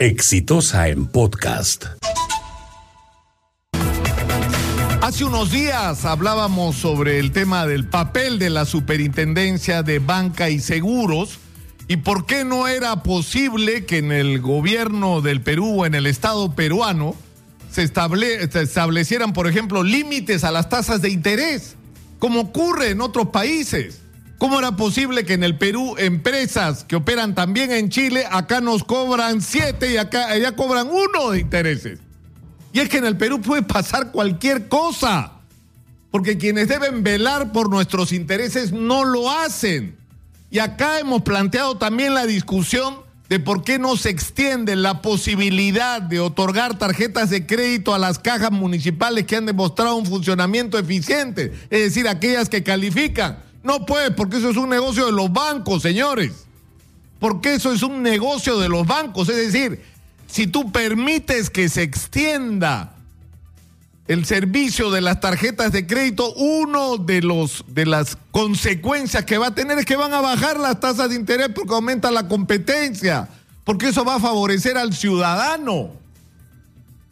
Exitosa en podcast. Hace unos días hablábamos sobre el tema del papel de la superintendencia de banca y seguros y por qué no era posible que en el gobierno del Perú o en el Estado peruano se, se establecieran, por ejemplo, límites a las tasas de interés, como ocurre en otros países. ¿Cómo era posible que en el Perú empresas que operan también en Chile, acá nos cobran siete y acá allá cobran uno de intereses? Y es que en el Perú puede pasar cualquier cosa, porque quienes deben velar por nuestros intereses no lo hacen. Y acá hemos planteado también la discusión de por qué no se extiende la posibilidad de otorgar tarjetas de crédito a las cajas municipales que han demostrado un funcionamiento eficiente, es decir, aquellas que califican no puede, porque eso es un negocio de los bancos, señores. Porque eso es un negocio de los bancos. Es decir, si tú permites que se extienda el servicio de las tarjetas de crédito, uno de los de las consecuencias que va a tener es que van a bajar las tasas de interés porque aumenta la competencia, porque eso va a favorecer al ciudadano.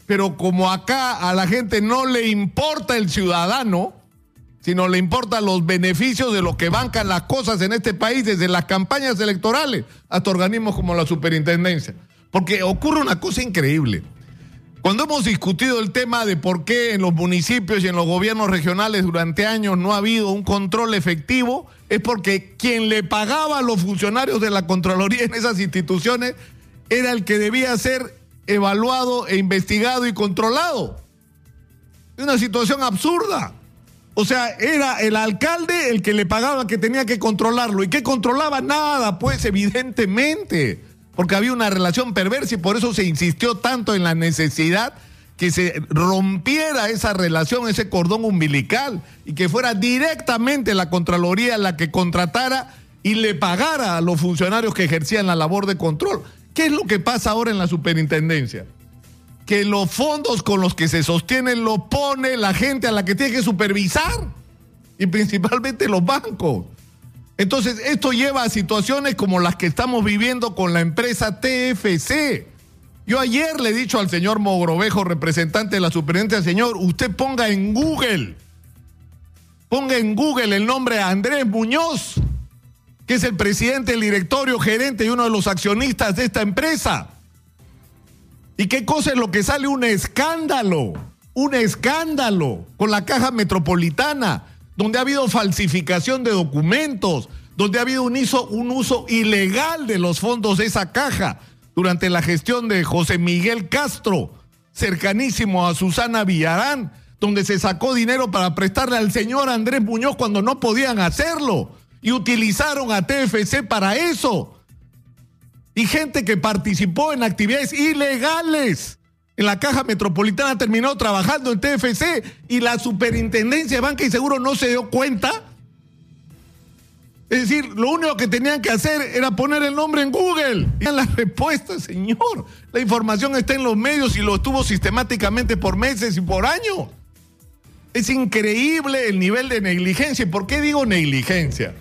Pero como acá a la gente no le importa el ciudadano, sino le importan los beneficios de los que bancan las cosas en este país, desde las campañas electorales hasta organismos como la superintendencia. Porque ocurre una cosa increíble. Cuando hemos discutido el tema de por qué en los municipios y en los gobiernos regionales durante años no ha habido un control efectivo, es porque quien le pagaba a los funcionarios de la Contraloría en esas instituciones era el que debía ser evaluado e investigado y controlado. Es una situación absurda. O sea, era el alcalde el que le pagaba que tenía que controlarlo. ¿Y que controlaba? Nada, pues evidentemente. Porque había una relación perversa y por eso se insistió tanto en la necesidad que se rompiera esa relación, ese cordón umbilical, y que fuera directamente la Contraloría la que contratara y le pagara a los funcionarios que ejercían la labor de control. ¿Qué es lo que pasa ahora en la superintendencia? Que los fondos con los que se sostienen lo pone la gente a la que tiene que supervisar y principalmente los bancos. Entonces, esto lleva a situaciones como las que estamos viviendo con la empresa TFC. Yo ayer le he dicho al señor Mogrovejo, representante de la superintendencia, señor, usted ponga en Google, ponga en Google el nombre de Andrés Muñoz, que es el presidente, el directorio, gerente y uno de los accionistas de esta empresa. ¿Y qué cosa es lo que sale? Un escándalo, un escándalo con la caja metropolitana, donde ha habido falsificación de documentos, donde ha habido un uso, un uso ilegal de los fondos de esa caja durante la gestión de José Miguel Castro, cercanísimo a Susana Villarán, donde se sacó dinero para prestarle al señor Andrés Muñoz cuando no podían hacerlo. Y utilizaron a TFC para eso y gente que participó en actividades ilegales. En la Caja Metropolitana terminó trabajando en TFC y la Superintendencia de Banca y Seguro no se dio cuenta. Es decir, lo único que tenían que hacer era poner el nombre en Google. Y la respuesta, señor. La información está en los medios y lo estuvo sistemáticamente por meses y por años. Es increíble el nivel de negligencia. ¿Y por qué digo negligencia?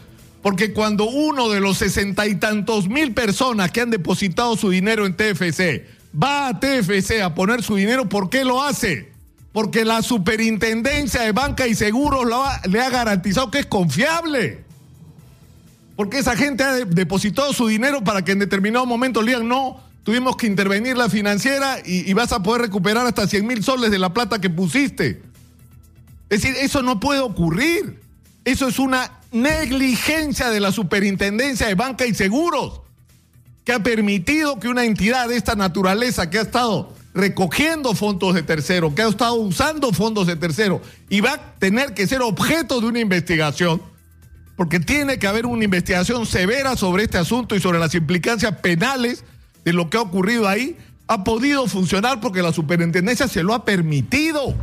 Porque cuando uno de los sesenta y tantos mil personas que han depositado su dinero en TFC va a TFC a poner su dinero, ¿por qué lo hace? Porque la superintendencia de banca y seguros le ha garantizado que es confiable. Porque esa gente ha depositado su dinero para que en determinado momento digan, no, tuvimos que intervenir la financiera y, y vas a poder recuperar hasta 100 mil soles de la plata que pusiste. Es decir, eso no puede ocurrir. Eso es una negligencia de la Superintendencia de Banca y Seguros, que ha permitido que una entidad de esta naturaleza que ha estado recogiendo fondos de tercero, que ha estado usando fondos de tercero y va a tener que ser objeto de una investigación, porque tiene que haber una investigación severa sobre este asunto y sobre las implicancias penales de lo que ha ocurrido ahí, ha podido funcionar porque la superintendencia se lo ha permitido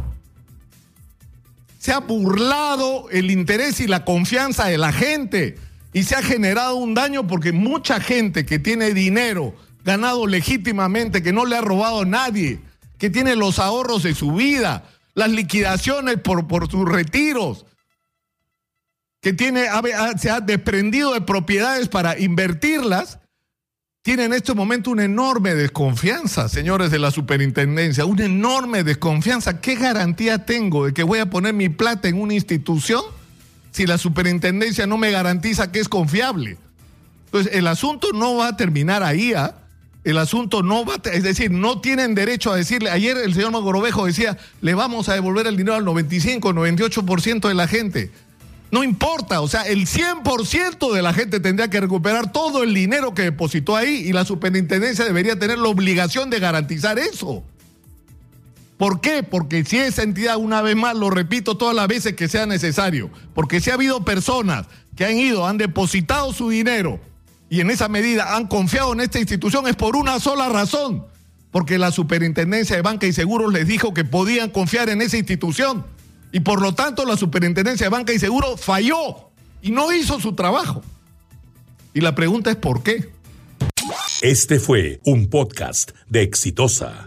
se ha burlado el interés y la confianza de la gente y se ha generado un daño porque mucha gente que tiene dinero ganado legítimamente, que no le ha robado a nadie, que tiene los ahorros de su vida, las liquidaciones por, por sus retiros, que tiene, se ha desprendido de propiedades para invertirlas, tiene en este momento una enorme desconfianza, señores de la superintendencia, una enorme desconfianza. ¿Qué garantía tengo de que voy a poner mi plata en una institución si la superintendencia no me garantiza que es confiable? Entonces, el asunto no va a terminar ahí, ¿ah? El asunto no va a, es decir, no tienen derecho a decirle, ayer el señor Magorovejo decía, le vamos a devolver el dinero al 95, 98% de la gente. No importa, o sea, el 100% de la gente tendría que recuperar todo el dinero que depositó ahí y la superintendencia debería tener la obligación de garantizar eso. ¿Por qué? Porque si esa entidad, una vez más, lo repito todas las veces que sea necesario, porque si ha habido personas que han ido, han depositado su dinero y en esa medida han confiado en esta institución, es por una sola razón, porque la superintendencia de banca y seguros les dijo que podían confiar en esa institución y por lo tanto la Superintendencia de Banca y Seguro falló y no hizo su trabajo. Y la pregunta es ¿por qué? Este fue un podcast de Exitosa.